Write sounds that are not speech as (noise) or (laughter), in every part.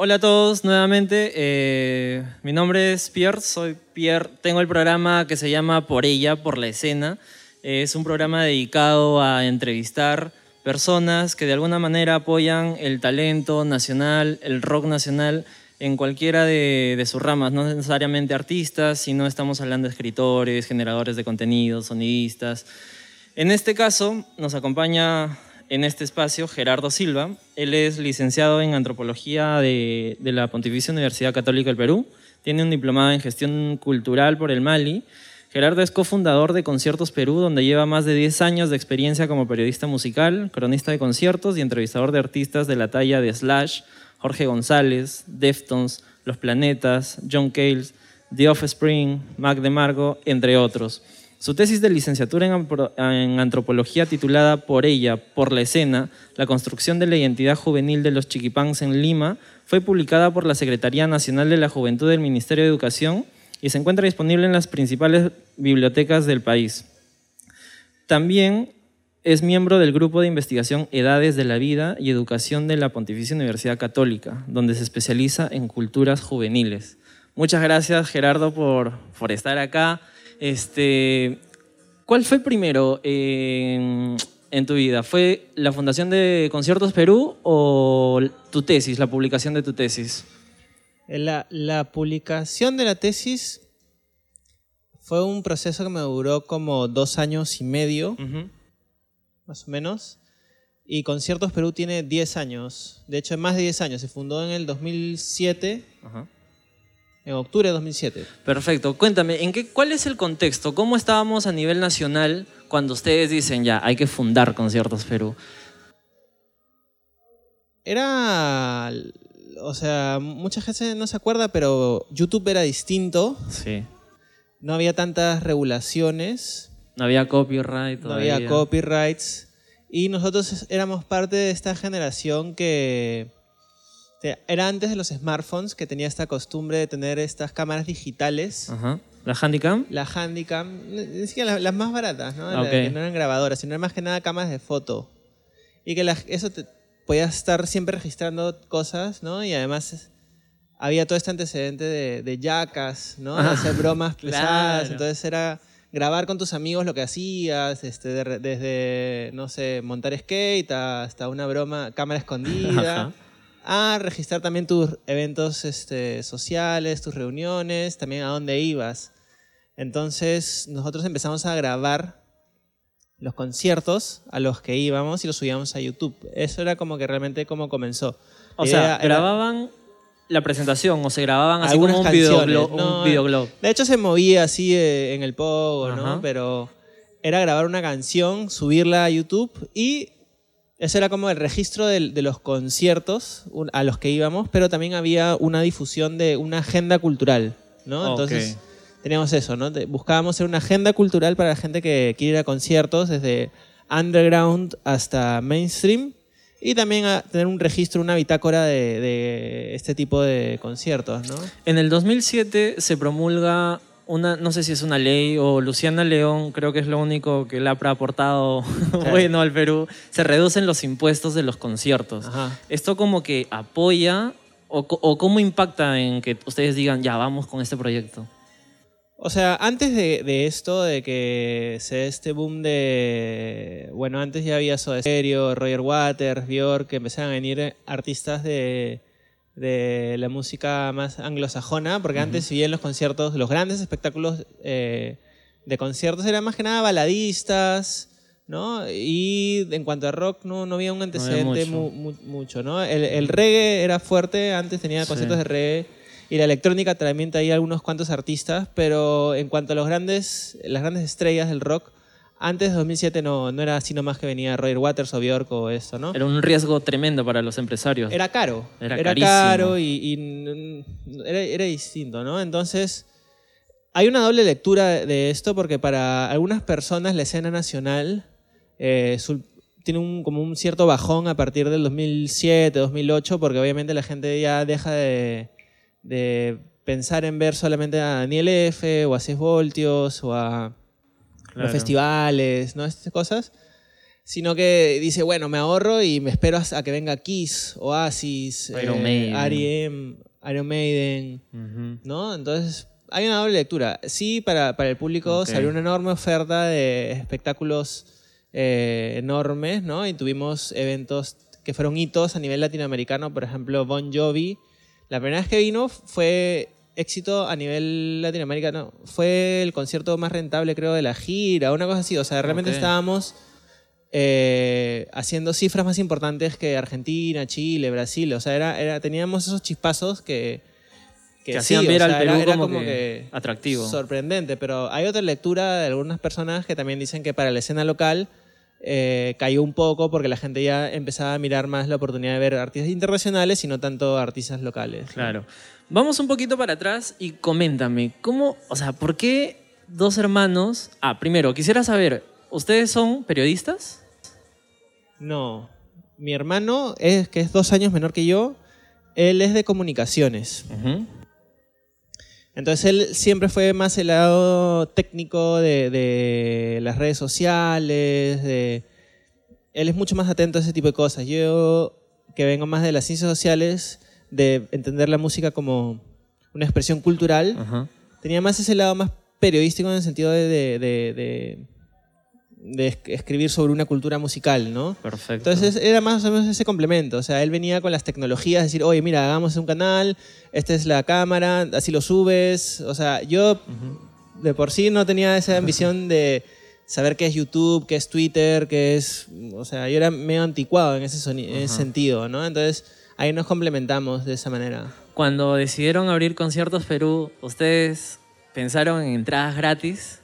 Hola a todos nuevamente. Eh, mi nombre es Pierre, soy Pierre. Tengo el programa que se llama Por ella, por la escena. Eh, es un programa dedicado a entrevistar personas que de alguna manera apoyan el talento nacional, el rock nacional en cualquiera de, de sus ramas, no necesariamente artistas, sino estamos hablando de escritores, generadores de contenidos, sonidistas. En este caso nos acompaña en este espacio Gerardo Silva. Él es licenciado en antropología de, la Pontificia Universidad Católica del Perú. Tiene un diplomado en gestión cultural por el Mali. Gerardo es cofundador de Conciertos Perú, donde lleva más de 10 años de experiencia como periodista musical, cronista de conciertos y entrevistador de artistas de la talla de Slash, Jorge González, Deftones, Los Planetas, John Cales, The Offspring, Mac DeMarco, entre otros. Su tesis de licenciatura en antropología titulada Por ella, por la escena, la construcción de la identidad juvenil de los chiquipans en Lima, fue publicada por la Secretaría Nacional de la Juventud del Ministerio de Educación y se encuentra disponible en las principales bibliotecas del país. También es miembro del grupo de investigación Edades de la Vida y Educación de la Pontificia Universidad Católica, donde se especializa en culturas juveniles. Muchas gracias, Gerardo, por, por estar acá. Este, ¿Cuál fue primero en, en, tu vida? ¿Fue la fundación de Conciertos Perú o tu tesis, la publicación de tu tesis? La, la publicación de la tesis fue un proceso que me duró como dos años y medio, uh -huh. más o menos. Y Conciertos Perú tiene 10 años, de hecho más de 10 años, se fundó en el 2007. Uh -huh en octubre de 2007. Perfecto. Cuéntame, ¿en qué, ¿cuál es el contexto? ¿Cómo estábamos a nivel nacional cuando ustedes dicen ya, hay que fundar Conciertos Perú? Era, o sea, mucha gente no se acuerda, pero YouTube era distinto. Sí. No había tantas regulaciones. No había copyright. Todavía. No había copyrights. Y nosotros éramos parte de esta generación que era antes de los smartphones que tenía esta costumbre de tener estas cámaras digitales. Ajá. ¿La Handycam? La Handycam, ni siquiera las, las más baratas, ¿no? Okay. Que no eran grabadoras, sino más que nada cámaras de foto. Y que la, eso te, podías estar siempre registrando cosas, ¿no? Y además había todo este antecedente de, de yacas, ¿no? De hacer bromas (laughs) pesadas. Claro. Entonces era grabar con tus amigos lo que hacías, este, de, desde, no sé, montar skate hasta una broma, cámara escondida. (laughs) Ajá a registrar también tus eventos este, sociales, tus reuniones, también a dónde ibas. Entonces nosotros empezamos a grabar los conciertos a los que íbamos y los subíamos a YouTube. Eso era como que realmente como comenzó. O sea, grababan la presentación o se grababan así como un videoblog, no, un videoblog. De hecho se movía así eh, en el pogo, ¿no? Pero era grabar una canción, subirla a YouTube y eso era como el registro de, de, los conciertos a los que íbamos, pero también había una difusión de una agenda cultural, ¿no? Entonces okay. teníamos eso, ¿no? Buscábamos hacer una agenda cultural para la gente que quiere ir a conciertos, desde underground hasta mainstream, y también a tener un registro, una bitácora de, de este tipo de conciertos, ¿no? En el 2007 se promulga una, no sé si es una ley o Luciana León, creo que es lo único que le ha aportado (laughs) (laughs) bueno al Perú, se reducen los impuestos de los conciertos. Ajá. ¿Esto como que apoya o, o, cómo impacta en que ustedes digan, ya, vamos con este proyecto? O sea, antes de, de esto, de que se dé este boom de... Bueno, antes ya había Soda Stereo, Roger Waters, Björk, que empezaron a venir artistas de de la música más anglosajona, porque uh -huh. antes, si bien los conciertos, los grandes espectáculos eh, de conciertos eran más que nada baladistas, ¿no? Y en cuanto a rock, no, no había un antecedente no había mucho. Mu, mucho, ¿no? El, el, reggae era fuerte, antes tenía conciertos sí. de reggae, y la electrónica también traía algunos cuantos artistas, pero en cuanto a los grandes, las grandes estrellas del rock, antes de 2007 no, no era así nomás que venía Roger Waters o Bjork o esto, ¿no? Era un riesgo tremendo para los empresarios. Era caro. Era, era caro y, y era, era, distinto, ¿no? Entonces, hay una doble lectura de esto porque para algunas personas la escena nacional eh, su, tiene un, como un cierto bajón a partir del 2007, 2008, porque obviamente la gente ya deja de, de pensar en ver solamente a Daniel F. o a 6 voltios o a claro. los festivales, ¿no? Estas cosas. sino que dice, bueno, me ahorro y me espero a que venga Kiss, Oasis, Iron eh, Maiden. R.E.M., Iron Maiden, Ujú. ¿no? Entonces, hay una doble lectura. Sí, para, para el público Ok. salió una enorme oferta de espectáculos eh, enormes, ¿no? Y tuvimos eventos que fueron hitos a nivel latinoamericano, por ejemplo, Bon Jovi. La primera vez que vino fue éxito a nivel latinoamericano. Fue el concierto más rentable, creo, de la gira, una cosa así. O sea, realmente estábamos eh, haciendo cifras más importantes que Argentina, Chile, Brasil. O sea, era, era, teníamos esos chispazos que... Que sí, hacían ver sea, Perú era como que atractivo. Sorprendente, pero hay otra lectura de algunas personas que también dicen que para la escena local eh, cayó un poco porque la gente ya empezaba a mirar más la oportunidad de ver artistas internacionales y no tanto artistas locales. Claro. Vamos un poquito para atrás y coméntame, ¿cómo, o sea, por qué dos hermanos? Ah, primero, quisiera saber, ¿ustedes son periodistas? No, mi hermano, es, que es dos años menor que yo, él es de comunicaciones. Ujú. Entonces él siempre fue más el lado técnico de, de las redes sociales, de... Él es mucho más atento a ese tipo de cosas. Yo, que vengo más de las ciencias sociales, de entender la música como una expresión cultural, Ajá. tenía más ese lado más periodístico en el sentido de, de, de- de- de es- escribir sobre una cultura musical, ¿no? Perfecto. Entonces era más o menos ese complemento. O sea, él venía con las tecnologías, decir, oye, mira, hagamos un canal, esta es la cámara, así lo subes. O sea, yo de por sí no tenía esa (laughs) ambición de saber qué es YouTube, qué es Twitter, qué es... O sea, yo era medio anticuado en ese, en ese sentido, ¿no? Entonces ahí nos complementamos de esa manera. Cuando decidieron abrir Conciertos Perú, ¿ustedes pensaron en entradas gratis?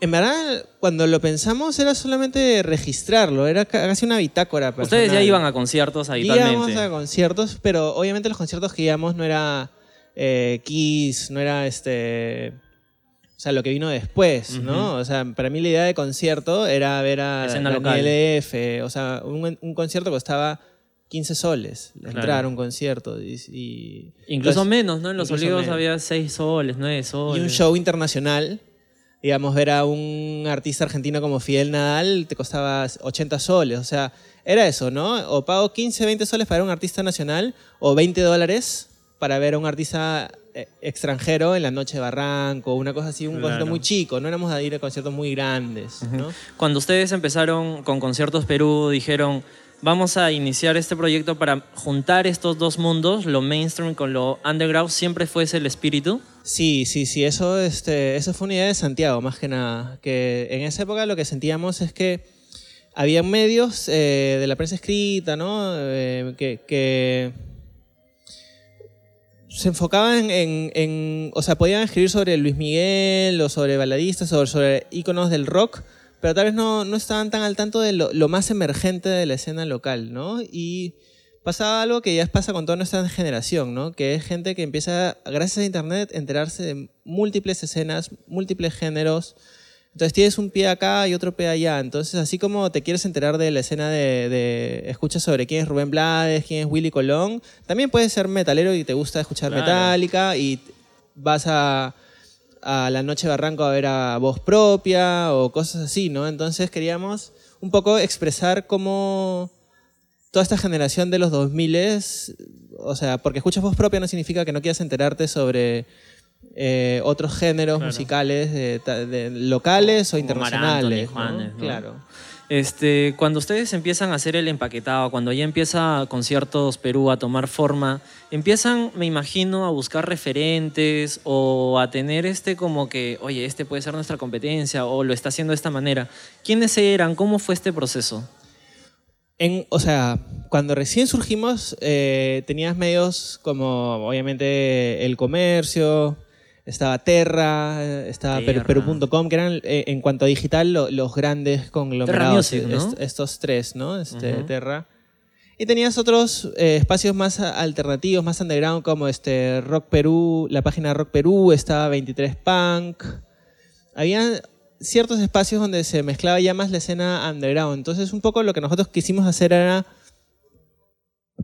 En verdad, cuando lo pensamos era solamente registrarlo, era ca- casi una bitácora. Ustedes ya iban a conciertos habitualmente. Íbamos a conciertos, pero obviamente los conciertos que íbamos no era eh, Kiss, no era este. O sea, lo que vino después, ¿no? O sea, para mí la idea de concierto era ver a Escena local. F. O sea, un, un concierto costaba 15 soles Claro. entrar a un concierto. Y, y- Incluso entonces- menos, ¿no? En Los Olivos menos. había 6 soles, 9 soles. y un show internacional, digamos, ver a un artista argentino como Fidel Nadal te costaba 80 soles. O sea, era eso, ¿no? O pago 15, 20 soles para un artista nacional o 20 dólares para ver a un artista eh, extranjero en la noche de Barranco, una cosa así, un Claro. concierto muy chico. No éramos a ir a conciertos muy grandes, ¿no? Cuando ustedes empezaron con Conciertos Perú, dijeron, vamos a iniciar este proyecto para juntar estos dos mundos, lo mainstream con lo underground, ¿siempre fue ese el espíritu? Sí, sí, sí, eso, este, eso fue una idea de Santiago, más que nada. Que en esa época lo que sentíamos es que había medios eh, de la prensa escrita, ¿no? Eh, que, que se enfocaban en, en- o sea, podían escribir sobre Luis Miguel o sobre baladistas o sobre íconos del rock, pero tal vez no, no estaban tan al tanto de lo, lo más emergente de la escena local, ¿no? Y pasaba algo que ya pasa con toda nuestra generación, ¿no? Que es gente que empieza, gracias a Internet, a enterarse de múltiples escenas, múltiples géneros. Entonces tienes un pie acá y otro pie allá. Entonces, así como te quieres enterar de la escena de, de escuchas sobre quién es Rubén Blades, quién es Willy Colón, también puedes ser metalero y te gusta escuchar Claro. Metallica y vas a, a la noche Barranco a ver a voz propia o cosas así, ¿no? Entonces queríamos un poco expresar cómo toda esta generación de los 2000 o sea, porque escuchas voz propia no significa que no quieras enterarte sobre eh, otros géneros Claro. musicales de- de- locales o Como internacionales. ¿no? Juanes, ¿no? Claro. Este, cuando ustedes empiezan a hacer el empaquetado, cuando ya empieza Conciertos Perú a tomar forma, empiezan, me imagino, a buscar referentes o a tener este como que, oye, este puede ser nuestra competencia o lo está haciendo de esta manera. ¿Quiénes eran? ¿Cómo fue este proceso? O sea, cuando recién surgimos, eh, tenías medios como, obviamente, El Comercio, estaba Terra, estaba Perú.com, que eran, eh, en cuanto a digital, lo- los grandes conglomerados. Music, ¿no? est- estos tres, ¿no? Este, Ujú. Terra. Y tenías otros eh, espacios más a- alternativos, más underground, como este Rock Perú, la página Rock Perú, estaba 23 Punk. Había ciertos espacios donde se mezclaba ya más la escena underground. Entonces, un poco lo que nosotros quisimos hacer era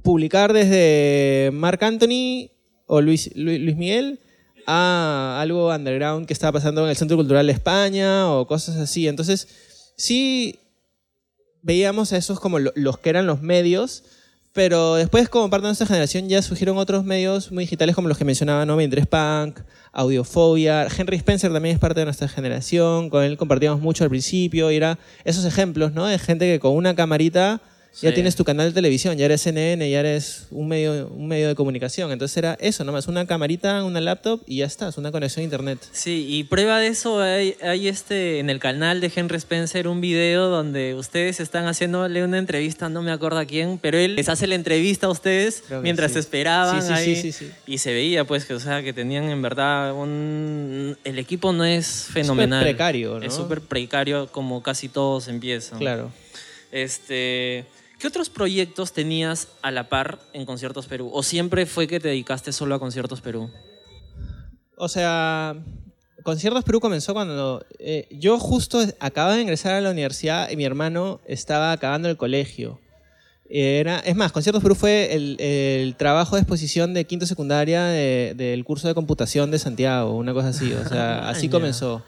publicar desde Marc Anthony o Luis, Lu- Luis Miguel a algo underground que estaba pasando en el Centro Cultural de España o cosas así. Entonces, sí veíamos a esos como lo- los que eran los medios, pero después como parte de nuestra generación ya surgieron otros medios muy digitales como los que mencionaba, ¿no? 23 Punk, Audiofobia, Henry Spencer también es parte de nuestra generación, con él compartíamos mucho al principio, y era esos ejemplos, ¿no? De gente que con una camarita ya tienes tu canal de televisión, ya eres CNN, ya eres un medio, un medio de comunicación. Entonces era eso nomás, una camarita, una laptop y ya estás, una conexión a internet. Sí, y prueba de eso hay, hay este en el canal de Henry Spencer un video donde ustedes están haciéndole una entrevista, no me acuerdo a quién, pero él les hace la entrevista a ustedes mientras sí. esperaban Sí, sí, ahí sí, sí, sí. y se veía pues que o sea que tenían en verdad un el equipo no es fenomenal, Súper precario, ¿no? es súper precario como casi todos empiezan. Claro. Este, ¿qué otros proyectos tenías a la par en Conciertos Perú? ¿O siempre fue que te dedicaste solo a Conciertos Perú? O sea, Conciertos Perú comenzó cuando eh, yo justo acababa de ingresar a la universidad y mi hermano estaba acabando el colegio. Era, es más, Conciertos Perú fue el, el trabajo de exposición de quinto secundaria de- del curso de computación de Santiago, una cosa así. O sea, (laughs) así comenzó.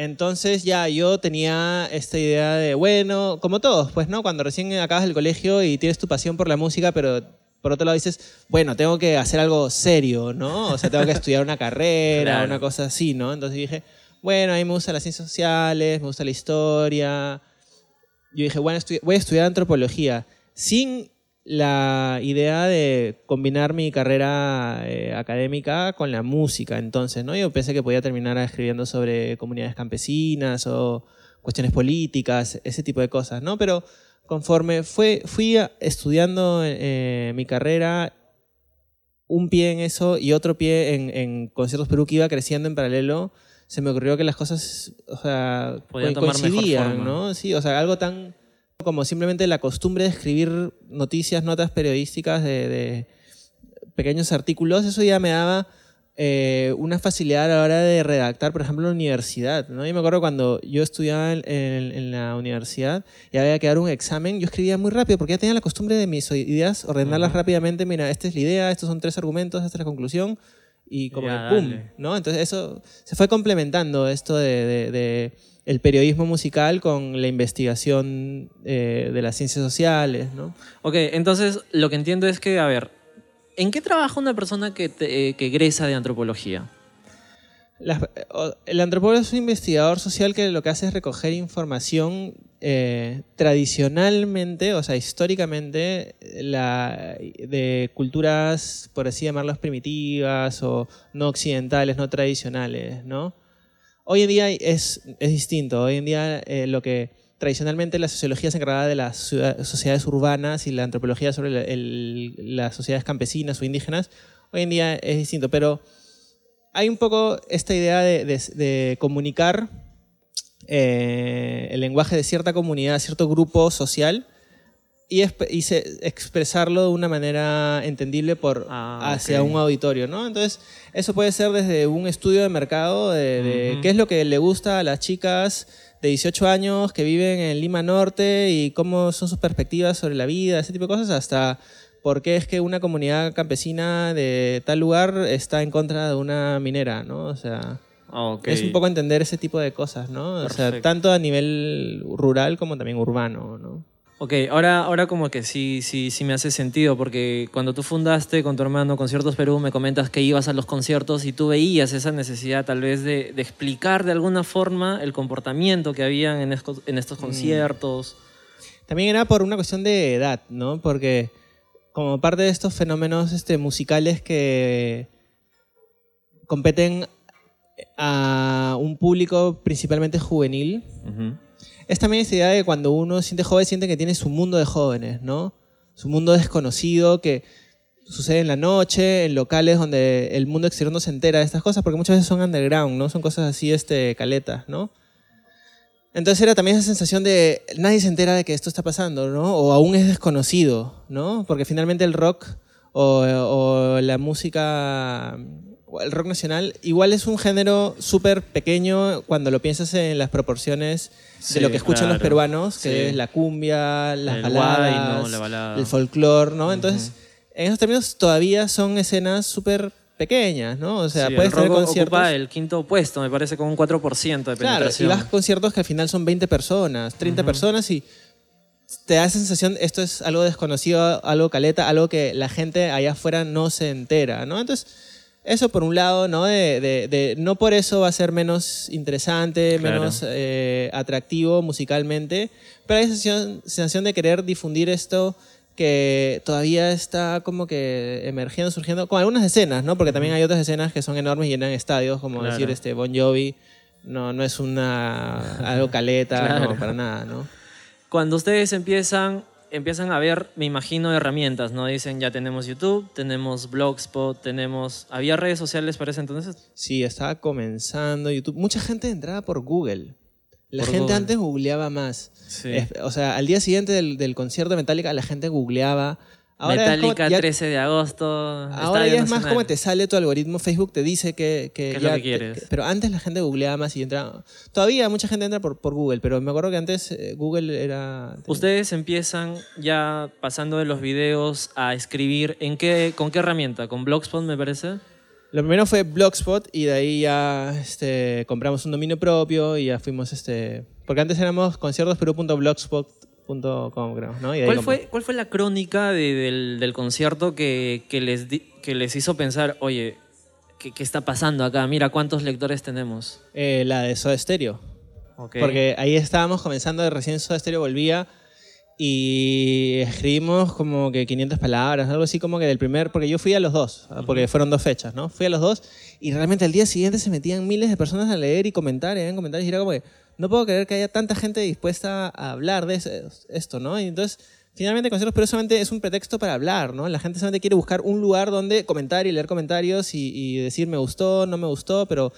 Entonces ya yo tenía esta idea de, bueno, como todos, pues, ¿no? Cuando recién acabas el colegio y tienes tu pasión por la música, pero por otro lado dices, bueno, tengo que hacer algo serio, ¿no? O sea, tengo que estudiar una (laughs) carrera, Claro. una cosa así, ¿no? Entonces dije, bueno, a mí me gustan las ciencias sociales, me gusta la historia. Yo dije, bueno, voy a estudiar antropología, sin la idea de combinar mi carrera eh, académica con la música. Entonces, ¿no? Yo pensé que podía terminar escribiendo sobre comunidades campesinas o cuestiones políticas, ese tipo de cosas, ¿no? Pero conforme fue, fui estudiando eh, mi carrera, un pie en eso y otro pie en, en Conciertos Perú que iba creciendo en paralelo, se me ocurrió que las cosas, o sea, tomar mejor coincidían, forma. ¿no? Sí, o sea, algo tan como simplemente la costumbre de escribir noticias, notas periodísticas de, de pequeños artículos, eso ya me daba eh, una facilidad a la hora de redactar, por ejemplo, en la universidad. ¿no? Yo me acuerdo cuando yo estudiaba en, en- en la universidad y había que dar un examen, yo escribía muy rápido porque ya tenía la costumbre de mis ideas, ordenarlas rápidamente. Mira, esta es la idea, estos son tres argumentos, esta es la conclusión. Y como Ya, que ¡pum! ¿no? Entonces eso se fue complementando esto de, de- de el periodismo musical con la investigación eh, de las ciencias sociales, ¿no? Ok, entonces lo que entiendo es que, a ver, ¿en qué trabaja una persona que, te- eh, que egresa de antropología? O- el antropólogo es un investigador social que lo que hace es recoger información eh, tradicionalmente, o sea, históricamente, la, de culturas, por así llamarlas, primitivas o no occidentales, no tradicionales, ¿no? Hoy en día es, es distinto. Hoy en día eh, lo que tradicionalmente la sociología se encargaba de las sociedades urbanas y la antropología sobre las sociedades campesinas o indígenas, hoy en día es distinto. Pero hay un poco esta idea de, de- de comunicar eh, el lenguaje de cierta comunidad, cierto grupo social y, esp- y se- expresarlo de una manera entendible por, Ah, hacia un auditorio, ¿no? Entonces, eso puede ser desde un estudio de mercado de, qué es lo que le gusta a las chicas de 18 años que viven en Lima Norte y cómo son sus perspectivas sobre la vida, ese tipo de cosas, hasta por qué es que una comunidad campesina de tal lugar está en contra de una minera, ¿no? O sea, Ah, es un poco entender ese tipo de cosas, ¿no? O sea, tanto a nivel rural como también urbano, ¿no? Ok, ahora, ahora como que sí, sí, sí me hace sentido, porque cuando tú fundaste con tu hermano Conciertos Perú, me comentas que ibas a los conciertos y tú veías esa necesidad tal vez de, de explicar de alguna forma el comportamiento que habían en estos, en Mm. estos conciertos. También era por una cuestión de edad, ¿no? Porque como parte de estos fenómenos este, musicales que competen a un público principalmente juvenil. Es también esta idea de cuando uno siente joven, siente que tiene su mundo de jóvenes, ¿no? Su mundo desconocido que sucede en la noche, en locales donde el mundo exterior no se entera de estas cosas, porque muchas veces son underground, ¿no? Son cosas así, este, caletas, ¿no? Entonces era también esa sensación de nadie se entera de que esto está pasando, ¿no? O aún es desconocido, ¿no? Porque finalmente el rock o, la música, el rock nacional, igual es un género súper pequeño cuando lo piensas en las proporciones Sí, de lo que escuchan los claro. peruanos, que Sí. es la cumbia, las El baladas, guay, ¿no? La balada. el folclore, ¿no? Entonces, en esos términos todavía son escenas súper pequeñas, ¿no? O sea, Sí, puedes el tener conciertos... ocupa el quinto puesto, me parece, con un 4% de Claro, y penetración. vas a conciertos que al final son 20 personas, 30 personas y te da esa sensación, esto es algo desconocido, algo caleta, algo que la gente allá afuera no se entera, ¿no? Entonces, eso por un lado, ¿no? De, de- de- no por eso va a ser menos interesante, Claro. menos eh, atractivo musicalmente, pero hay esa sensación, sensación de querer difundir esto que todavía está como que emergiendo, surgiendo, con algunas escenas, ¿no? Porque también hay otras escenas que son enormes y llenan estadios, como Claro. decir este Bon Jovi, no, no es una algo caleta, Claro. no, para nada, ¿no? Cuando ustedes empiezan, empiezan a ver, me imagino, herramientas, ¿no? Dicen, ya tenemos YouTube, tenemos Blogspot, tenemos... ¿Había redes sociales para ese entonces? Sí, estaba comenzando YouTube. Mucha gente entraba por Google. La Por gente Google. antes googleaba más. Sí. O sea, al día siguiente del, del concierto de Metallica, la gente googleaba. Ahora es como- Metallica, ya- 13 de agosto. Ahora ya es más como te sale tu algoritmo, Facebook te dice que, que ¿Qué es lo que quieres? pero antes la gente googleaba más y entraba. Todavía mucha gente entra por, por Google, pero me acuerdo que antes eh, Google era. Ustedes empiezan ya pasando de los videos a escribir. ¿En qué, ¿Con qué herramienta? ¿Con Blogspot, me parece? Lo primero fue Blogspot y de ahí ya este, compramos un dominio propio y ya fuimos. Este, porque antes éramos conciertos.blogspot.com, creo. ¿no? Y de ahí ¿Cuál fue, ¿Cuál fue la crónica de- del, del concierto que, que les di- que les hizo pensar, oye, ¿qué, qué está pasando acá? Mira cuántos lectores tenemos. Eh, la de Soda Stereo. Porque ahí estábamos comenzando, recién Soda Stereo volvía y escribimos como que 500 palabras, algo así como que del primer, porque yo fui a los dos, porque fueron dos fechas, ¿no? Fui a los dos y realmente al día siguiente se metían miles de personas a leer y comentar, y comentarios y era como que no puedo creer que haya tanta gente dispuesta a hablar de esto, ¿no? Y entonces finalmente conciertos pero solamente es un pretexto para hablar, ¿no? La gente solamente quiere buscar un lugar donde comentar y leer comentarios y, y decir me gustó, no me gustó, pero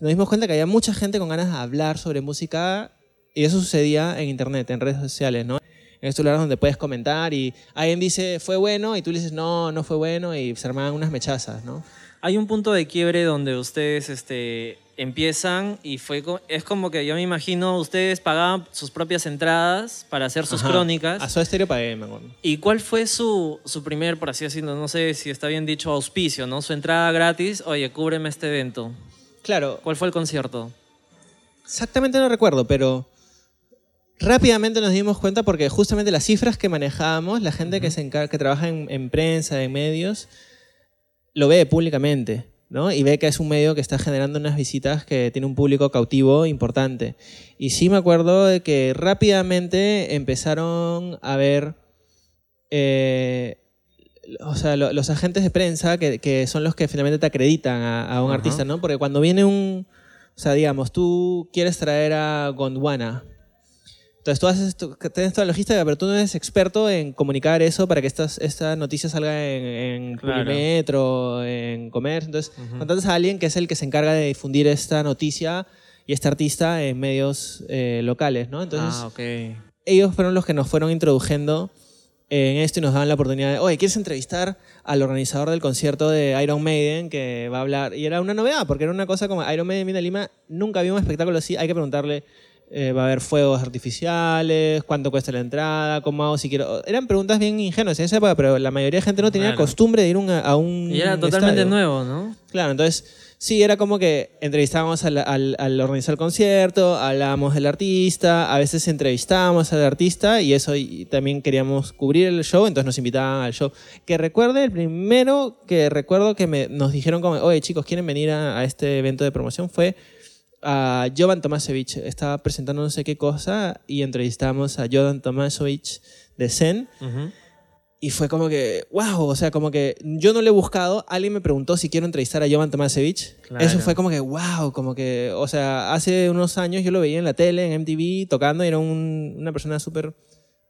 nos dimos cuenta que había mucha gente con ganas de hablar sobre música y eso sucedía en internet, en redes sociales, ¿no? En estos lugares donde puedes comentar y alguien dice fue bueno y tú le dices no, no fue bueno y se armaban unas mechazas, ¿no? Hay un punto de quiebre donde ustedes este, empiezan y fue es como que yo me imagino ustedes pagaban sus propias entradas para hacer sus Ajá. crónicas. A Soda Stereo pagué, me acuerdo. ¿Y cuál fue su, su primer, por así decirlo, no sé si está bien dicho, auspicio, ¿no? Su entrada gratis, oye, cúbreme este evento. Claro, ¿Cuál fue el concierto? Exactamente no recuerdo, pero rápidamente nos dimos cuenta porque justamente las cifras que manejábamos, la gente que, se encar- que trabaja en, en prensa, en medios, lo ve públicamente, ¿no? Y ve que es un medio que está generando unas visitas que tiene un público cautivo importante. Y sí me acuerdo de que rápidamente empezaron a ver... eh, o sea, lo- los agentes de prensa que, que son los que finalmente te acreditan a, a un Ajá. artista, ¿no? Porque cuando viene un, o sea, digamos, tú quieres traer a Gondwana. Entonces tú haces tu- tienes toda la logística, pero tú no eres experto en comunicar eso para que estas, esta noticia salga en, en Claro. En Comercio. Entonces, Ujú. contratas a alguien que es el que se encarga de difundir esta noticia y este artista en medios eh, locales, ¿no? Entonces, ah, ok. ellos fueron los que nos fueron introduciendo en esto y nos daban la oportunidad de, oye, ¿quieres entrevistar al organizador del concierto de Iron Maiden que va a hablar? Y era una novedad, porque era una cosa como Iron Maiden viene a Lima, nunca había un espectáculo así, hay que preguntarle, eh, va a haber fuegos artificiales, cuánto cuesta la entrada, cómo hago si quiero... Eran preguntas bien ingenuas en esa época, pero la mayoría de gente no tenía Claro. costumbre de ir un- a un Y era totalmente estadio. nuevo, ¿no? Claro, entonces sí, era como que entrevistábamos al, al, al organizar el concierto, hablábamos del artista, a veces entrevistábamos al artista y eso y también queríamos cubrir el show, entonces nos invitaban al show. Que recuerde, el primero que recuerdo que me, nos dijeron como, oye chicos, ¿quieren venir a, a este evento de promoción? Fue a Jovan Tomasevich, estaba presentando no sé qué cosa y entrevistamos a Jovan Tomasevich de Zen. Y fue como que, wow, o sea, como que yo no lo he buscado, alguien me preguntó si quiero entrevistar a Jovan Tomasevich. Claro. Eso fue como que, wow, como que, o sea, hace unos años yo lo veía en la tele, en MTV, tocando y era un- una persona súper,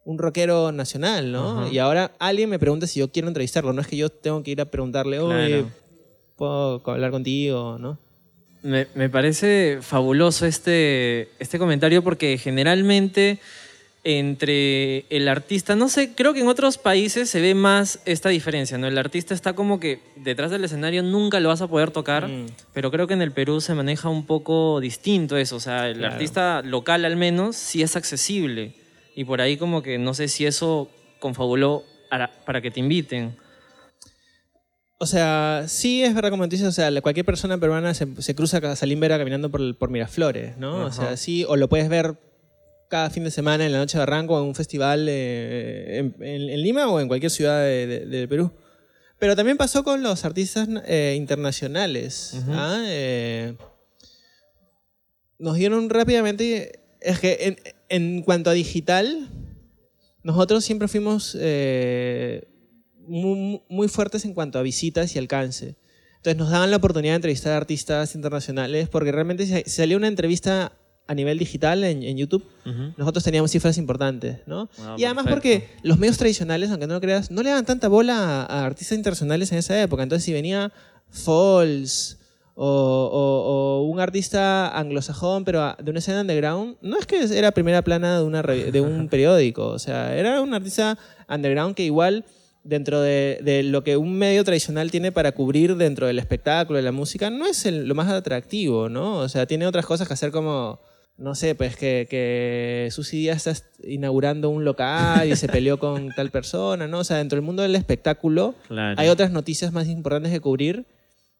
un rockero nacional, ¿no? Y ahora alguien me pregunta si yo quiero entrevistarlo, no es que yo tengo que ir a preguntarle, oye, Claro. ¿puedo hablar contigo, no? Me, me parece fabuloso este, este comentario porque generalmente entre el artista, no sé, creo que en otros países se ve más esta diferencia, ¿no? El artista está como que detrás del escenario nunca lo vas a poder tocar, Mm. pero creo que en el Perú se maneja un poco distinto eso, o sea, el Claro. artista local al menos sí es accesible y por ahí como que no sé si eso confabuló para, para que te inviten. O sea, sí es verdad como dices, o sea, cualquier persona peruana se, se cruza a Salim Vera caminando por, por Miraflores, ¿no? O sea, sí, o lo puedes ver cada fin de semana en la noche de Barranco en un festival eh, en, en- en Lima o en cualquier ciudad de- de- del Perú. Pero también pasó con los artistas eh, internacionales. ¿ah? Eh, nos dieron rápidamente. Es que en, en cuanto a digital, nosotros siempre fuimos eh, muy, muy fuertes en cuanto a visitas y alcance. Entonces nos daban la oportunidad de entrevistar a artistas internacionales porque realmente si salía una entrevista a nivel digital en, en YouTube, Ujú. nosotros teníamos cifras importantes, ¿no? Ah, y además perfecto. porque los medios tradicionales, aunque no lo creas, no le daban tanta bola a, a artistas internacionales en esa época. Entonces si venía Falls o, o- o un artista anglosajón, pero de una escena underground, no es que era primera plana de, una, de un (laughs) periódico, o sea, era un artista underground que igual dentro de, de lo que un medio tradicional tiene para cubrir dentro del espectáculo, de la música, no es el- lo más atractivo, ¿no? O sea, tiene otras cosas que hacer como, no sé, pues que, que Susi Díaz está inaugurando un local y se peleó (laughs) con tal persona, ¿no? O sea, dentro del mundo del espectáculo Claro. hay otras noticias más importantes que cubrir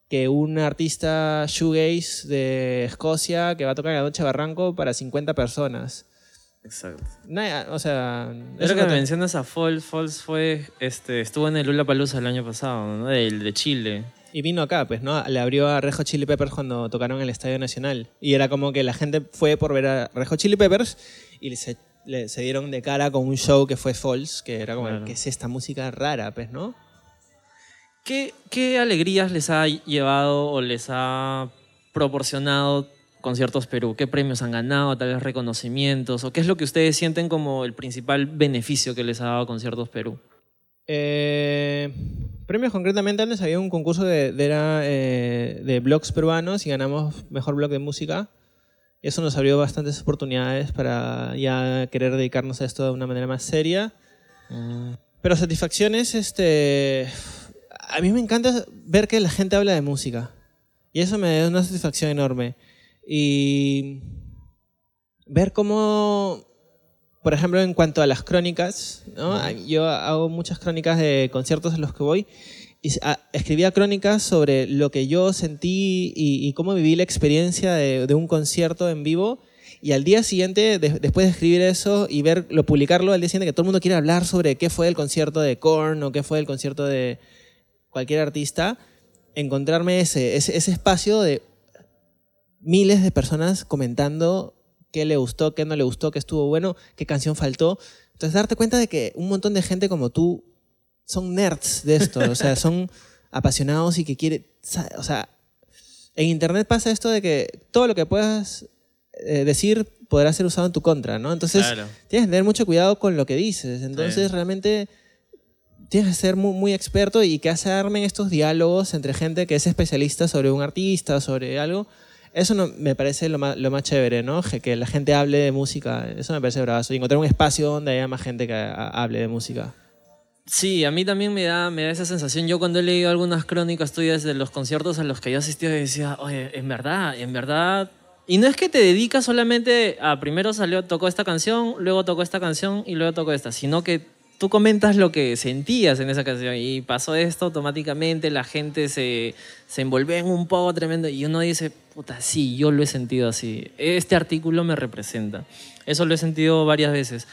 que un artista shoegaze de Escocia que va a tocar en la noche Barranco para 50 personas. Exacto. Nada, o sea... Eso que te- mencionas a Falls, Falls fue, este, estuvo en el Lula Palusa el año pasado, ¿no? Del de Chile. Y vino acá, pues, ¿no? Le abrió a Rejo Chili Peppers cuando tocaron en el Estadio Nacional. Y era como que la gente fue por ver a Rejo Chili Peppers y se, le- se dieron de cara con un show que fue Falls, que era como, Claro. ¿qué es esta música rara, pues, no? ¿Qué, ¿Qué alegrías les ha llevado o les ha proporcionado Conciertos Perú? ¿Qué premios han ganado? Tal vez reconocimientos. ¿O qué es lo que ustedes sienten como el principal beneficio que les ha dado Conciertos Perú? Eh, premios concretamente, antes había un concurso de, de, era, eh, de blogs peruanos y ganamos mejor blog de música. Eso nos abrió bastantes oportunidades para ya querer dedicarnos a esto de una manera más seria. Pero satisfacciones, este. A mí me encanta ver que la gente habla de música. Y eso me da una satisfacción enorme. Y. Ver cómo. Por ejemplo, en cuanto a las crónicas, ¿no? yo hago muchas crónicas de conciertos a los que voy. Y escribía crónicas sobre lo que yo sentí y, y cómo viví la experiencia de, de un concierto en vivo. Y al día siguiente, de- después de escribir eso y verlo, publicarlo, al día siguiente que todo el mundo quiere hablar sobre qué fue el concierto de Korn o qué fue el concierto de cualquier artista, encontrarme ese, ese, ese espacio de miles de personas comentando qué le gustó, qué no le gustó, qué estuvo bueno, qué canción faltó. Entonces darte cuenta de que un montón de gente como tú son nerds de esto, o sea, son (laughs) apasionados y que quieren, o sea, en internet pasa esto de que todo lo que puedas eh, decir podrá ser usado en tu contra, ¿no? Entonces Claro. tienes que tener mucho cuidado con lo que dices. Entonces Sí. realmente tienes que ser muy, muy experto y que se armen estos diálogos entre gente que es especialista sobre un artista, sobre algo. Eso me parece lo más, chévere, ¿no? Que, la gente hable de música, eso me parece bravazo. Y encontrar un espacio donde haya más gente que ha- hable de música. Sí, a mí también me da, me da esa sensación. Yo cuando he leído algunas crónicas tuyas de los conciertos a los que yo asistí, decía, oye, en verdad, en verdad. Y no es que te dedicas solamente a primero salió, tocó esta canción, luego tocó esta canción y luego tocó esta, sino que tú comentas lo que sentías en esa canción y pasó esto automáticamente, la gente se, se envolvió en un poco tremendo y uno dice, puta, sí, yo lo he sentido así. Este artículo me representa. Eso lo he sentido varias veces.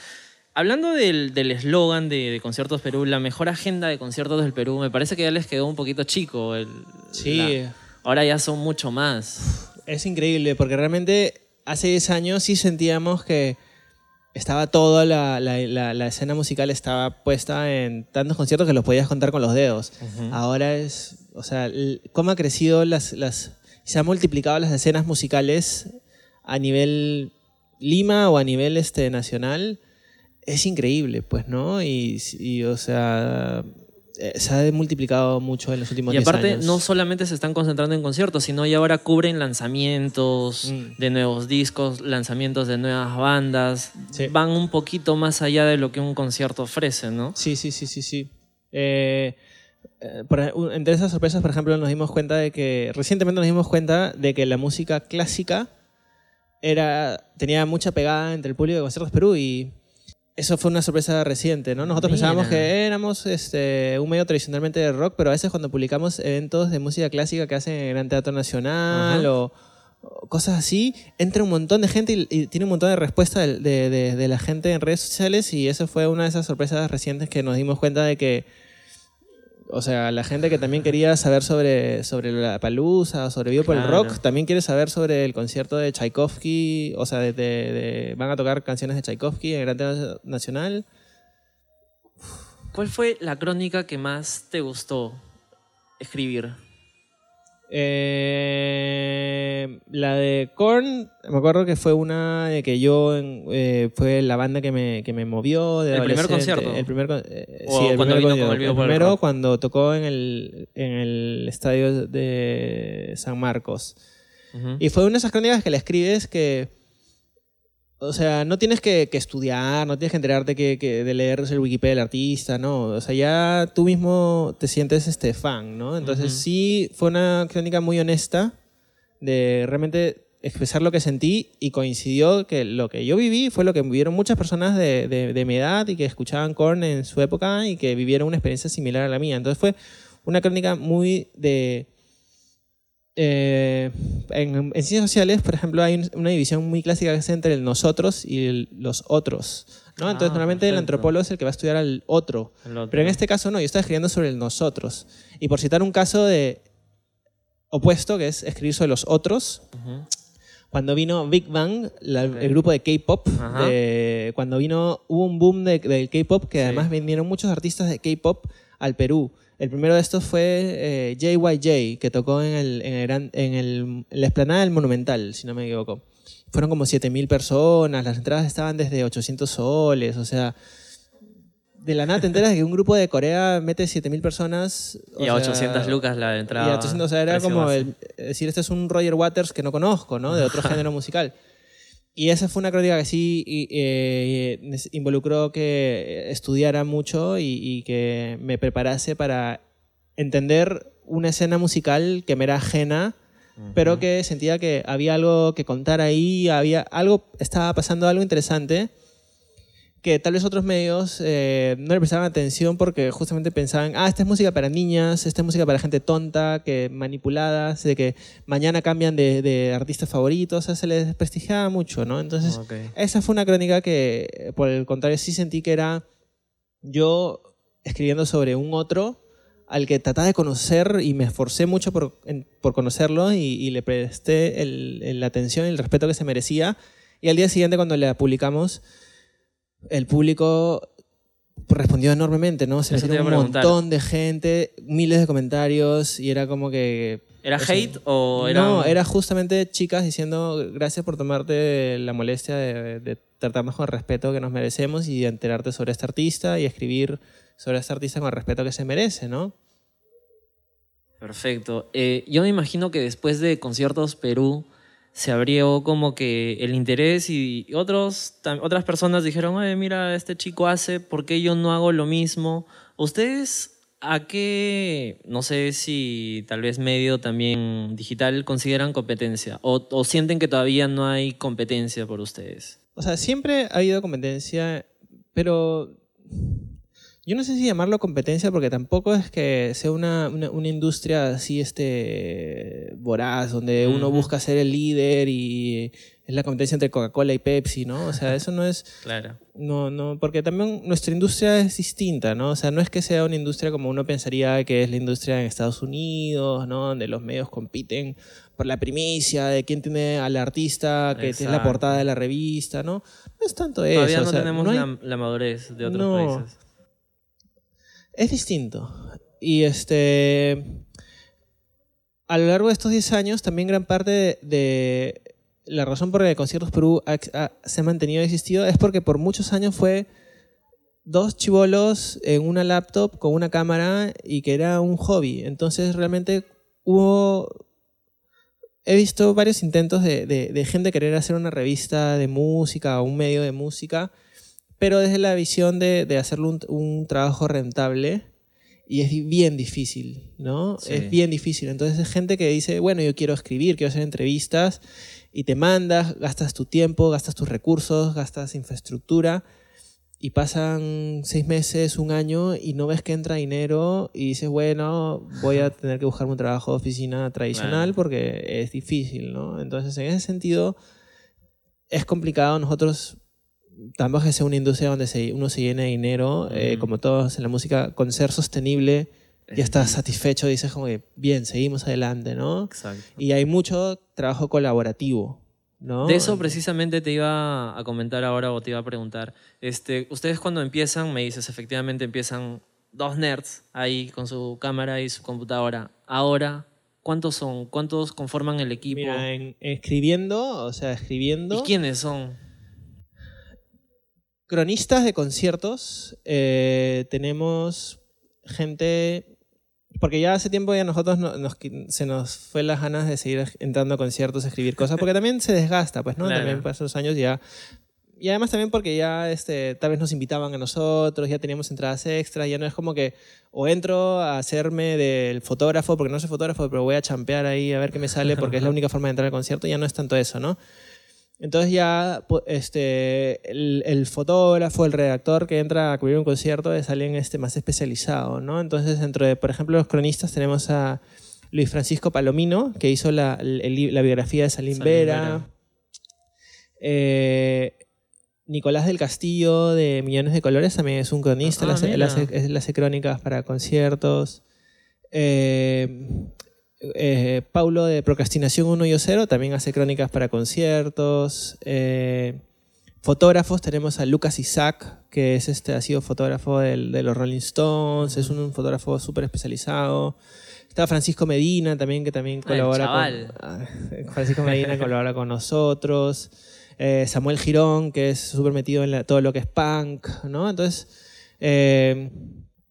Hablando del del eslogan de, de Conciertos Perú, la mejor agenda de conciertos del Perú, me parece que ya les quedó un poquito chico. el- Sí. la- ahora ya son mucho más. Es increíble porque realmente hace 10 años sí sentíamos que estaba toda la, la- la- la escena musical estaba puesta en tantos conciertos que los podías contar con los dedos. Ahora es, o sea, cómo ha crecido las, las, se han multiplicado las escenas musicales a nivel Lima o a nivel este, nacional. Es increíble, pues, ¿no? Y, y, o sea, eh, se ha multiplicado mucho en los últimos Y 10 aparte, años. no solamente se están concentrando en conciertos, sino ya ahora cubren lanzamientos Mm. de nuevos discos, lanzamientos de nuevas bandas. Sí. Van un poquito más allá de lo que un concierto ofrece, ¿no? Sí, sí, sí, sí, sí. Eh, eh, por entre esas sorpresas, por ejemplo, nos dimos cuenta de que, recientemente nos dimos cuenta de que la música clásica era, tenía mucha pegada entre el público de Conciertos Perú y eso fue una sorpresa reciente, ¿no? Nosotros Mira. pensábamos que éramos este, un medio tradicionalmente de rock, pero a veces cuando publicamos eventos de música clásica que hacen en el Gran Teatro Nacional Ajá. o, cosas así, entra un montón de gente y, y tiene un montón de de- de- de la gente en redes sociales y eso fue una de esas sorpresas recientes que nos dimos cuenta de que, o sea, la gente que también quería saber sobre, sobre la palusa, sobre Vivo por el. Rock, también quiere saber sobre el concierto de Tchaikovsky, o sea, de, de- de- van a tocar canciones de Tchaikovsky en el Gran Teatro Nacional. ¿Cuál fue la crónica que más te gustó escribir? Eh, la de Korn, me acuerdo que fue una de que yo, eh, fue la banda que me, que me movió. De ¿El primer concierto? El primer, eh, ¿O sí, el cuando primer vino con concierto. el Vivo El por el primero cuando tocó en el, en el estadio de San Marcos. Y fue una de esas crónicas que le escribes que, o sea, no tienes que, que estudiar, no tienes que enterarte que, que de leer el Wikipedia del artista, ¿no? O sea, ya tú mismo te sientes este fan, ¿no? Entonces sí fue una crónica muy honesta de realmente expresar lo que sentí y coincidió que lo que yo viví fue lo que vivieron muchas personas de, de- de mi edad y que escuchaban Korn en su época y que vivieron una experiencia similar a la mía. Entonces fue una crónica muy de... eh, en, en ciencias sociales, por ejemplo, hay un- una división muy clásica que es entre el nosotros y el- los otros. ¿no? Entonces, Ah, normalmente el perfecto. antropólogo es el que va a estudiar al otro. El otro. Pero en este caso no, yo estaba escribiendo sobre el nosotros. Y por citar un caso de opuesto, que es escribir sobre los otros, Ujú. cuando vino Big Bang, la- Ok. el grupo de K-pop, de- cuando vino, hubo un boom de- del K-pop, que Sí. además vinieron muchos artistas de K-pop al Perú. El primero de estos fue eh, JYJ, que tocó en, el, en, el gran- en el- en la explanada del Monumental, si no me equivoco. Fueron como 7.000 personas, las entradas estaban desde 800 soles, o sea, de la nada te enteras de que un grupo de Corea mete 7.000 personas. Y a sea, 800 lucas la entrada. y a 800, o sea, era como el- decir, este es un Roger Waters que no conozco, ¿no? De otro (laughs) género musical. Y esa fue una crónica que sí eh, involucró que estudiara mucho y, y que me preparase para entender una escena musical que me era ajena, pero que sentía que había algo que contar ahí, había algo, estaba pasando algo interesante que tal vez otros medios eh, no le prestaban atención porque justamente pensaban, ah, esta es música para niñas, esta es música para gente tonta, que manipuladas, de que mañana cambian de, de artistas favoritos, o sea, se les desprestigiaba mucho, ¿no? Entonces, Ok. esa fue una crónica que, por el contrario, sí sentí que era yo escribiendo sobre un otro al que trataba de conocer y me esforcé mucho por, en- por conocerlo y, y le presté la atención y el respeto que se merecía. Y al día siguiente, cuando la publicamos, el público respondió enormemente, ¿no? Se a un montón de gente, miles de comentarios y era como que ¿Era Eso. hate o era.? no, era justamente chicas diciendo gracias por tomarte la molestia de, de tratarnos con el respeto que nos merecemos y de enterarte sobre este artista y escribir sobre este artista con el respeto que se merece, ¿no? Perfecto. Eh, yo me imagino que después de Conciertos Perú se abrió como que el interés y otros, otras personas dijeron, Oye, mira, este chico hace, ¿por qué yo no hago lo mismo? ¿Ustedes a qué, no sé si tal vez medio también digital consideran competencia? ¿O, o sienten que todavía no hay competencia por ustedes? O sea, siempre ha habido competencia, pero yo no sé si llamarlo competencia porque tampoco es que sea una, una, una industria así este voraz, donde uno busca ser el líder y es la competencia entre Coca-Cola y Pepsi, ¿no? O sea, eso no es... (laughs) Claro. No, no, porque también nuestra industria es distinta, ¿no? O sea, no es que sea una industria como uno pensaría que es la industria en Estados Unidos, ¿no? Donde los medios compiten por la primicia de quién tiene al artista, que es la portada de la revista, ¿no? No es tanto eso. Todavía o no sea, tenemos no hay- la, la madurez de otros No. países. Es distinto. Y este. A lo largo de estos 10 años, también gran parte de, la razón por la que Conciertos Perú ha- se ha mantenido existido es porque por muchos años fue dos chivolos en una laptop con una cámara y que era un hobby. Entonces, realmente hubo. He visto varios intentos de, de- de gente querer hacer una revista de música o un medio de música, pero desde la visión de, de hacerlo un, un trabajo rentable y es bien difícil, ¿no? Sí. Es bien difícil. Entonces es gente que dice, bueno, yo quiero escribir, quiero hacer entrevistas y te mandas, gastas tu tiempo, gastas tus recursos, gastas infraestructura y pasan seis meses, un año y no ves que entra dinero y dices, bueno, voy a tener que buscarme un trabajo de oficina tradicional porque es difícil, ¿no? Entonces, en ese sentido, es complicado. Nosotros tampoco es que sea una industria donde se- uno se llene de dinero, eh, como todos en la música, con ser sostenible, ya estás satisfecho, dices como que, bien, seguimos adelante, ¿no? Exacto. Y hay mucho trabajo colaborativo, ¿no? De eso precisamente te iba a comentar ahora o te iba a preguntar. Este, ustedes cuando empiezan, me dices, efectivamente empiezan dos nerds ahí con su cámara y su computadora. Ahora, ¿cuántos son? ¿Cuántos conforman el equipo? Mira, en- escribiendo, o sea, escribiendo. ¿Y quiénes son? Cronistas de conciertos, eh, tenemos gente, porque ya hace tiempo ya nosotros no- nos, qui- se nos fue las ganas de seguir entrando a conciertos, escribir cosas, porque también se desgasta, pues, ¿no? Claro. También pasan los años ya... Y además también porque ya este, tal vez nos invitaban a nosotros, ya teníamos entradas extras, ya no es como que o entro a hacerme del fotógrafo, porque no soy fotógrafo, pero voy a champear ahí a ver qué me sale, porque es la (laughs) única forma de entrar al concierto, ya no es tanto eso, ¿no? Entonces ya este, el, el fotógrafo, el redactor que entra a cubrir un concierto es alguien este, más especializado, ¿no? Entonces dentro de, por ejemplo, los cronistas tenemos a Luis Francisco Palomino, que hizo la, biografía de Salim Salim Vera. Vera. Eh, Nicolás del Castillo de Millones de Colores también es un cronista, Ah, él, hace, él mira. hace- él hace crónicas para conciertos. Eh, eh, Paulo de Procrastinación 1 y 0 también hace crónicas para conciertos. Eh, fotógrafos tenemos a Lucas Isaac, que es este, ha sido fotógrafo del- de los Rolling Stones, es un, fotógrafo súper especializado. Está Francisco Medina también, que también Ah, colabora con... (laughs) Francisco Medina colabora con nosotros. Eh, Samuel Girón, que es súper metido en la- todo lo que es punk, ¿no? Entonces, eh,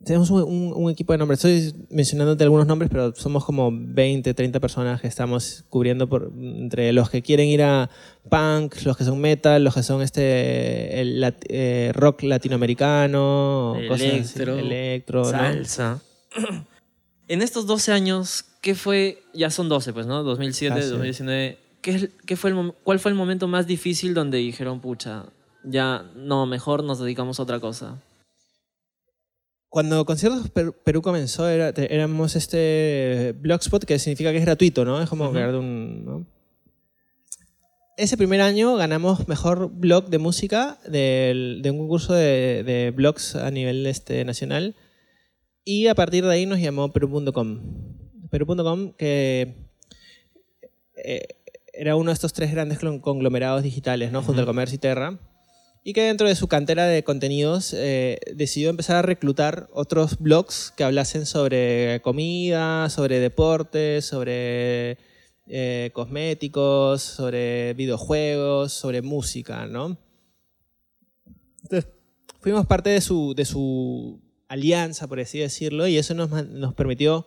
tenemos un, un- un equipo de nombres. Estoy mencionándote algunos nombres, pero somos como 20, 30 personas que estamos cubriendo por, entre los que quieren ir a punk, los que son metal, los que son este el eh, rock latinoamericano, cosas así, Electro, electro, ¿no? Salsa. (clears throat) En estos 12 años, ¿qué fue? Ya son 12, pues, ¿no? 2007, Ah, sí. 2019. ¿Qué, fue el, ¿Cuál fue el momento más difícil donde dijeron, pucha, ya, no, mejor nos dedicamos a otra cosa? Cuando Conciertos Perú, comenzó, era, éramos este Blogspot, que significa que es gratuito, ¿no? Es como crear de un... ¿no? Ese primer año ganamos mejor blog de música del- de un concurso de, de blogs a nivel este, nacional. Y a partir de ahí nos llamó Perú.com. Perú.com que eh, era uno de estos tres grandes conglomerados digitales, ¿no? Junto al Comercio y Terra. Y que dentro de su cantera de contenidos eh, decidió empezar a reclutar otros blogs que hablasen sobre comida, sobre deportes, sobre eh, cosméticos, sobre videojuegos, sobre música, ¿no? Entonces, fuimos parte de su, de su alianza, por así decirlo, y eso nos, nos permitió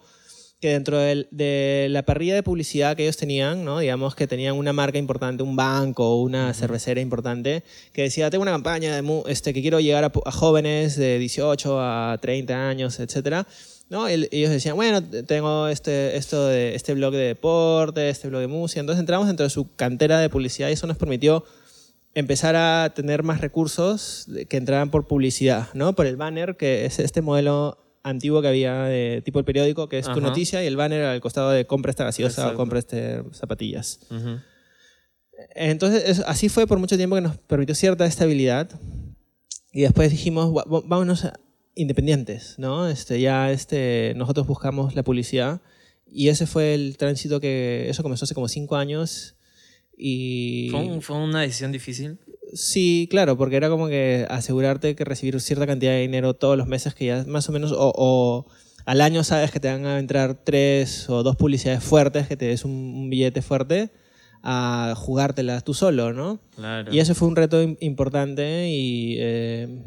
que dentro del- de la parrilla de publicidad que ellos tenían, ¿no? digamos que tenían una marca importante, un banco una cervecera importante, que decía, tengo una campaña de este, que quiero llegar a, a jóvenes de 18 a 30 años, etcétera. ¿no? El- ellos decían, bueno, tengo este, esto de, este blog de deporte, este blog de música. Entonces entramos dentro de su cantera de publicidad y eso nos permitió empezar a tener más recursos de- que entraran por publicidad, ¿no? Por el banner, que es este modelo antiguo que había de tipo el periódico, que es tu Ajá. noticia, y el banner al costado de compra esta gaseosa Exacto. o compra este zapatillas. Ujú. Entonces, es- así fue por mucho tiempo que nos permitió cierta estabilidad. Y después dijimos, "Gua- va- vámonos a- independientes, ¿no? Este, ya este, nosotros buscamos la publicidad. Y ese fue el tránsito que, eso comenzó hace como cinco años. Y... ¿Fue, un- fue una decisión difícil? Sí, claro, porque era como que asegurarte que recibir cierta cantidad de dinero todos los meses que ya más o menos, o, o al año sabes que te van a entrar tres o dos publicidades fuertes, que te des un, un billete fuerte, a jugártelas tú solo, ¿no? Claro. Y eso fue un reto im- importante y eh,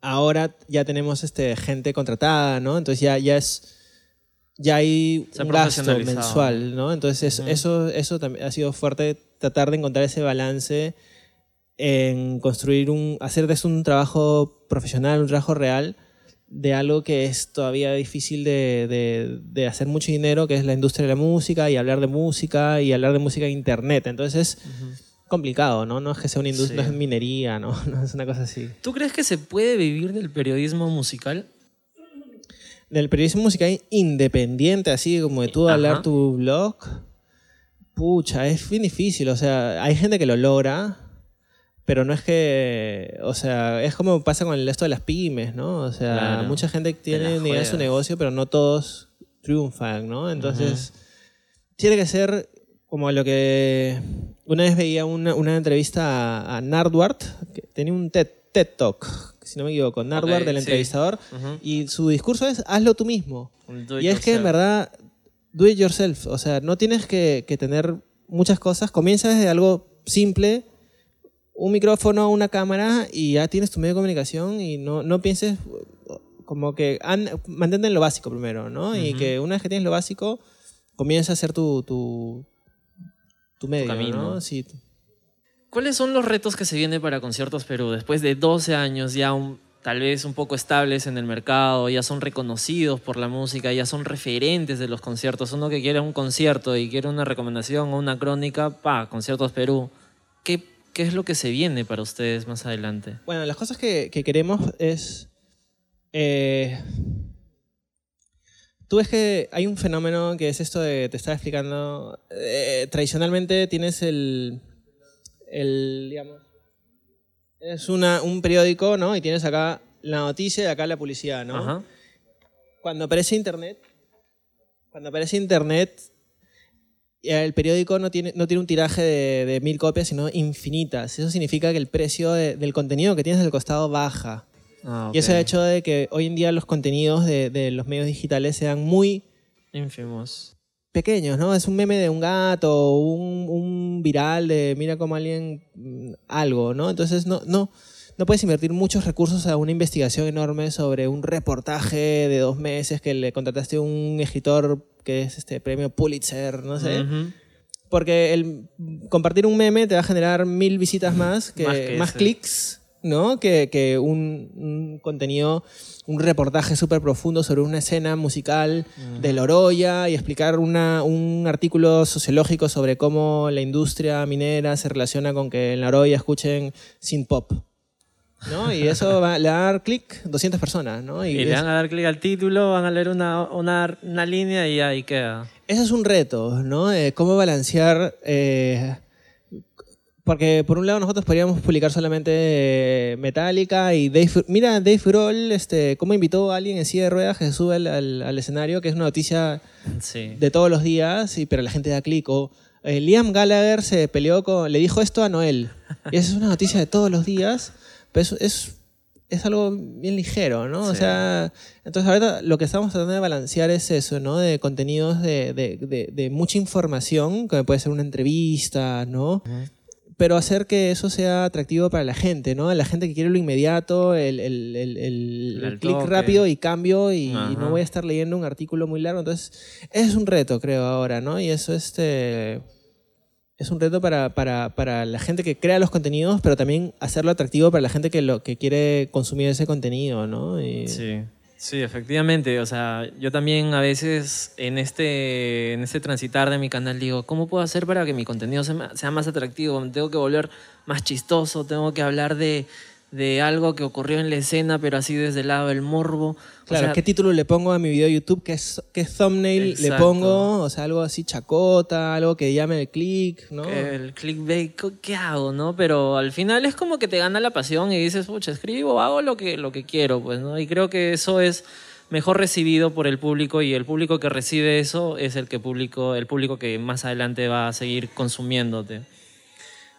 ahora ya tenemos este, gente contratada, ¿no? Entonces ya, ya es... Ya hay Se un gasto mensual, ¿no? Entonces eso, eso también ha sido fuerte, tratar de encontrar ese balance en construir un, hacer de esto un trabajo profesional, un trabajo real, de algo que es todavía difícil de, de- de hacer mucho dinero, que es la industria de la música, y hablar de música, y hablar de música en internet. Entonces, Ujú. complicado, ¿no? No es que sea una industria, Sí. no es minería, ¿no? (laughs) No es una cosa así. ¿Tú crees que se puede vivir del periodismo musical? Del periodismo musical independiente, así como de tú hablar tu blog, pucha, es bien difícil. O sea, hay gente que lo logra, pero no es que. O sea, es como pasa con el resto de las pymes, ¿no? O sea, Claro. mucha gente tiene una idea de su negocio, pero no todos triunfan, ¿no? Entonces, tiene que ser como lo que. Una vez veía una, una entrevista a, a Nardwart, que tenía un TED, TED Talk, si no me equivoco, Nardwart, Ok, el sí. entrevistador, y su discurso es: hazlo tú mismo. Y es que en verdad, do it yourself. O sea, no tienes que, que tener muchas cosas. Comienza desde algo simple, un micrófono, una cámara y ya tienes tu medio de comunicación y no, no pienses como que an- mantente en lo básico primero, ¿no? Y que una vez que tienes lo básico, comienza a hacer tu, tu, tu medio, camino. ¿no? Sí. ¿Cuáles son los retos que se vienen para Conciertos Perú? Después de 12 años ya un- tal vez un poco estables en el mercado, ya son reconocidos por la música, ya son referentes de los conciertos. Uno que quiere un concierto y quiere una recomendación o una crónica, pa, Conciertos Perú. ¿Qué, qué es lo que se viene para ustedes más adelante? Bueno, las cosas que, que queremos es... eh, tú ves que hay un fenómeno que es esto de, te estaba explicando, eh, tradicionalmente tienes el, el, digamos, es una, un periódico, ¿no? Y tienes acá la noticia y acá la publicidad, ¿no? Ajá. Cuando aparece Internet, cuando aparece Internet, el periódico no tiene, no tiene un tiraje de, de mil copias, sino infinitas. Eso significa que el precio de- del contenido que tienes del costado baja. Ah, Y eso ha hecho de que hoy en día los contenidos de, de los medios digitales sean muy Infamous. pequeños, ¿no? Es un meme de un gato, un, un viral de mira cómo alguien mm, algo, ¿no? Entonces no, no, no puedes invertir muchos recursos a una investigación enorme sobre un reportaje de dos meses que le contrataste a un escritor que es este premio Pulitzer, no sé. Porque el compartir un meme te va a generar mil visitas más, que, Más que clics, ¿no? Que, que un, un contenido, un reportaje súper profundo sobre una escena musical de Loroya y explicar una, un artículo sociológico sobre cómo la industria minera se relaciona con que en Loroya escuchen synth pop. ¿No? Y eso va, le va a dar clic 200 personas, ¿no? Y, Y le es- van a dar clic al título, van a leer una, una, una línea y ahí queda. Ese es un reto, ¿no? Eh, cómo balancear. eh, porque por un lado nosotros podríamos publicar solamente eh, Metallica y Dave. Mira, Dave Grohl, este, cómo invitó a alguien en silla de ruedas que se sube al, al- al escenario, que es una noticia Sí. de todos los días, y, pero la gente da clic. O eh, Liam Gallagher se peleó con. le dijo esto a Noel. Y esa es una noticia de todos los días, pero es, es, es algo bien ligero, ¿no? O Sí. sea, entonces ahorita lo que estamos tratando de balancear es eso, ¿no? De contenidos de, de, de- de mucha información, que puede ser una entrevista, ¿no? Pero hacer que eso sea atractivo para la gente, ¿no? La gente que quiere lo inmediato, el, el, el, el- clic rápido y cambio y, Ajá. no voy a estar leyendo un artículo muy largo. Entonces, es un reto, creo, ahora, ¿no? Y eso este, es un reto para, para, para la gente que crea los contenidos, pero también hacerlo atractivo para la gente que, lo, que quiere consumir ese contenido, ¿no? Y- Sí, sí, efectivamente. O sea, yo también a veces en este, en este transitar de mi canal digo, ¿cómo puedo hacer para que mi contenido sea más atractivo? Tengo que volver más chistoso, tengo que hablar de, de algo que ocurrió en la escena, pero así desde el lado del morbo. O Claro, sea, ¿qué título le pongo a mi video de YouTube? ¿Qué, es- qué thumbnail le pongo? O sea, algo así chacota, algo que llame el clic, ¿no? el clickbait, ¿qué- ¿qué hago, no? Pero al final es como que te gana la pasión y dices, pucha, escribo, hago lo que, lo que quiero, pues, ¿no? Y creo que eso es mejor recibido por el público y el público que recibe eso es el que público, el público que más adelante va a seguir consumiéndote.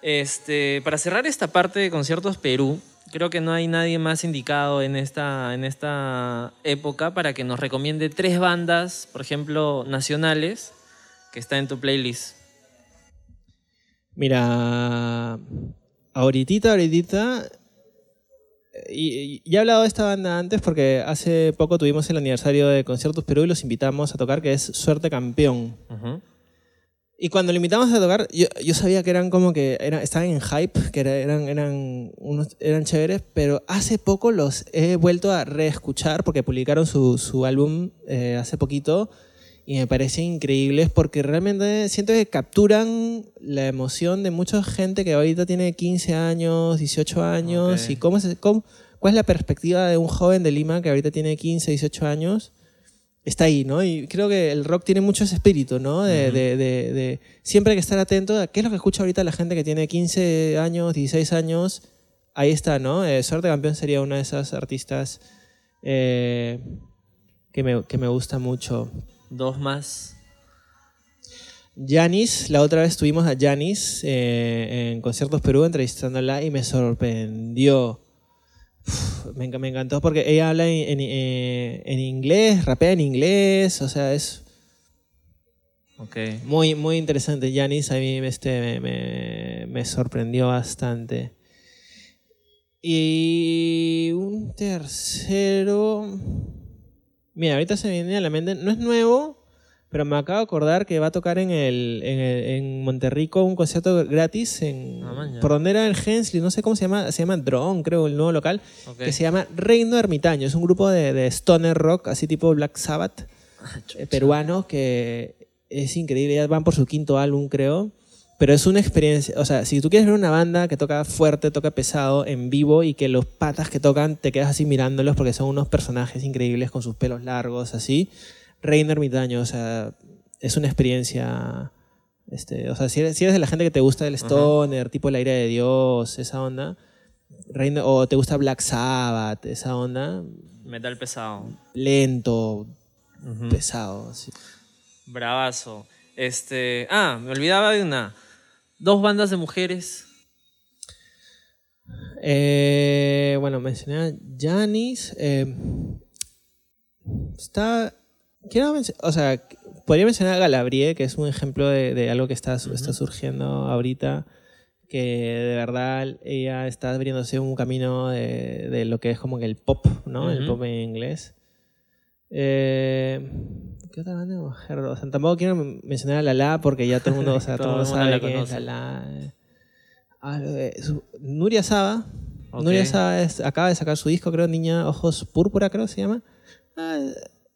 Este, para cerrar esta parte de conciertos Perú, creo que no hay nadie más indicado en esta, en esta época para que nos recomiende tres bandas, por ejemplo, nacionales, que está en tu playlist. Mira, ahorita, ahorita, y, y he hablado de esta banda antes porque hace poco tuvimos el aniversario de Conciertos Perú y los invitamos a tocar, que es Suerte Campeón. Ujú. Y cuando lo invitamos a tocar, yo, yo sabía que eran como que eran, estaban en hype, que era- eran, eran, unos, eran chéveres, pero hace poco los he vuelto a reescuchar porque publicaron su, su álbum eh, hace poquito y me parecen increíbles porque realmente siento que capturan la emoción de mucha gente que ahorita tiene 15 años, 18 años Ok. y cómo, se- cómo- cuál es la perspectiva de un joven de Lima que ahorita tiene 15, 18 años. Está ahí, ¿no? Y creo que el rock tiene mucho ese espíritu, ¿no? De, de- de- de siempre hay que estar atento a qué es lo que escucha ahorita la gente que tiene 15 años, 16 años. Ahí está, ¿no? Eh, Suerte Campeón sería una de esas artistas eh, que, me, que me gusta mucho. Dos más. Janis, la otra vez tuvimos a Janis eh, en Conciertos Perú entrevistándola y me sorprendió. Me, enc- me encantó porque ella habla en, en, eh, en inglés, rapea en inglés, o sea, es Ok. muy, muy interesante. Janis a mí este, me, me- sorprendió bastante. Y un tercero. Mira, ahorita se viene a la mente. No es nuevo, pero me acabo de acordar que va a tocar en, el, en, el- en Monterrico un concierto gratis. En, Ah, por donde era el Hensley, no sé cómo se llama. Se llama Drone, creo, el nuevo local. Ok. Que se llama Reino Ermitaño. Es un grupo de, de stoner rock, así tipo Black Sabbath Ah, eh, peruano que es increíble, ya van por su quinto álbum creo, pero es una experiencia, o sea, si tú quieres ver una banda que toca fuerte, toca pesado en vivo y que los patas que tocan te quedas así mirándolos porque son unos personajes increíbles con sus pelos largos así, Reino Ermitaño, o sea, es una experiencia este, o sea, si eres, si eres de la gente que te gusta el stoner, tipo el aire de Dios, esa onda, Reino, o te gusta Black Sabbath, esa onda, Metal pesado. lento, pesado, sí. Bravazo. Este. Ah, me olvidaba de una. Dos bandas de mujeres. Eh, bueno, mencioné a Janis. eh, está. Quiero o sea, podría mencionar a Galabrie, que es un ejemplo de, de algo que está, está surgiendo ahorita. Que de verdad ella está abriéndose un camino de, de lo que es como que el pop, ¿no? El Ujú. pop en inglés. Eh, ¿Qué otra banda de mujer? O sea, tampoco quiero men- mencionar a Lala porque ya todo el mundo, o sea, todo (laughs) Todo el el sabe quién es. Lala. Ah, su- Nuria Saba. Ok. Nuria Saba es- acaba de sacar su disco, creo, Niña Ojos Púrpura, creo se llama. Ah,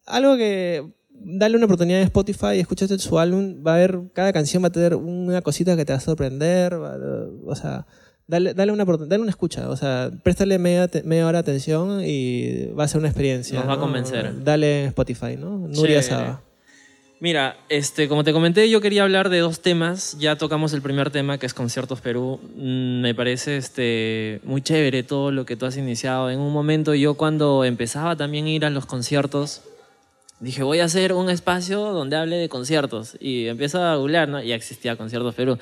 algo que. Dale una oportunidad en Spotify, escúchate su álbum, va a haber, cada canción va a tener una cosita que te va a sorprender, va a- o sea, dale, dale, una, dale una escucha, o sea, préstale media, media hora de atención y va a ser una experiencia. Nos va a convencer. Dale en Spotify, ¿no? Nuria Chévere. Saba. Mira, este, como te comenté, yo quería hablar de dos temas. Ya tocamos el primer tema, que es Conciertos Perú. Mm, Me parece este, muy chévere todo lo que tú has iniciado. En un momento yo cuando empezaba también a ir a los conciertos, dije, voy a hacer un espacio donde hable de conciertos. Y empiezo a googlear, ¿no? Ya existía Conciertos Perú.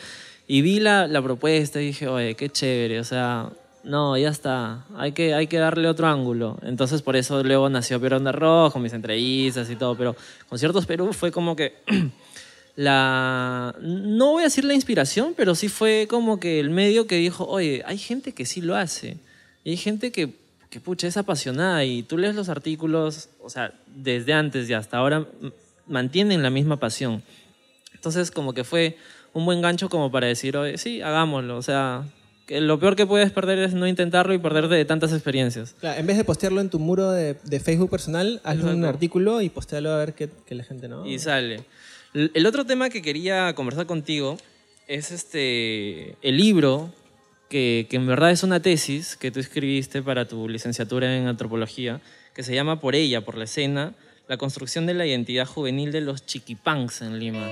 Y vi la, la propuesta y dije, oye, qué chévere. O sea, no, ya está. Hay que, hay que darle otro ángulo. Entonces, por eso luego nació Piero Onda Rojo, mis entrevistas y todo. Pero Conciertos Perú fue como que (clears throat) la... No voy a decir la inspiración, pero sí fue como que el medio que dijo, oye, hay gente que sí lo hace. Y hay gente que, que pucha, es apasionada y tú lees los artículos, o sea, desde antes y hasta ahora mantienen la misma pasión. Entonces, como que fue un buen gancho como para decir, oye, sí, hagámoslo. O sea, que lo peor que puedes perder es no intentarlo y perderte de tantas experiencias. Claro, en vez de postearlo en tu muro de, de Facebook personal, hazle un artículo y postealo a ver qué, qué la gente no. Y sale. El otro tema que quería conversar contigo es este, el libro, que, en verdad es una tesis que tú escribiste para tu licenciatura en antropología, que se llama Por ella, por la escena, la construcción de la identidad juvenil de los chiquipanks en Lima.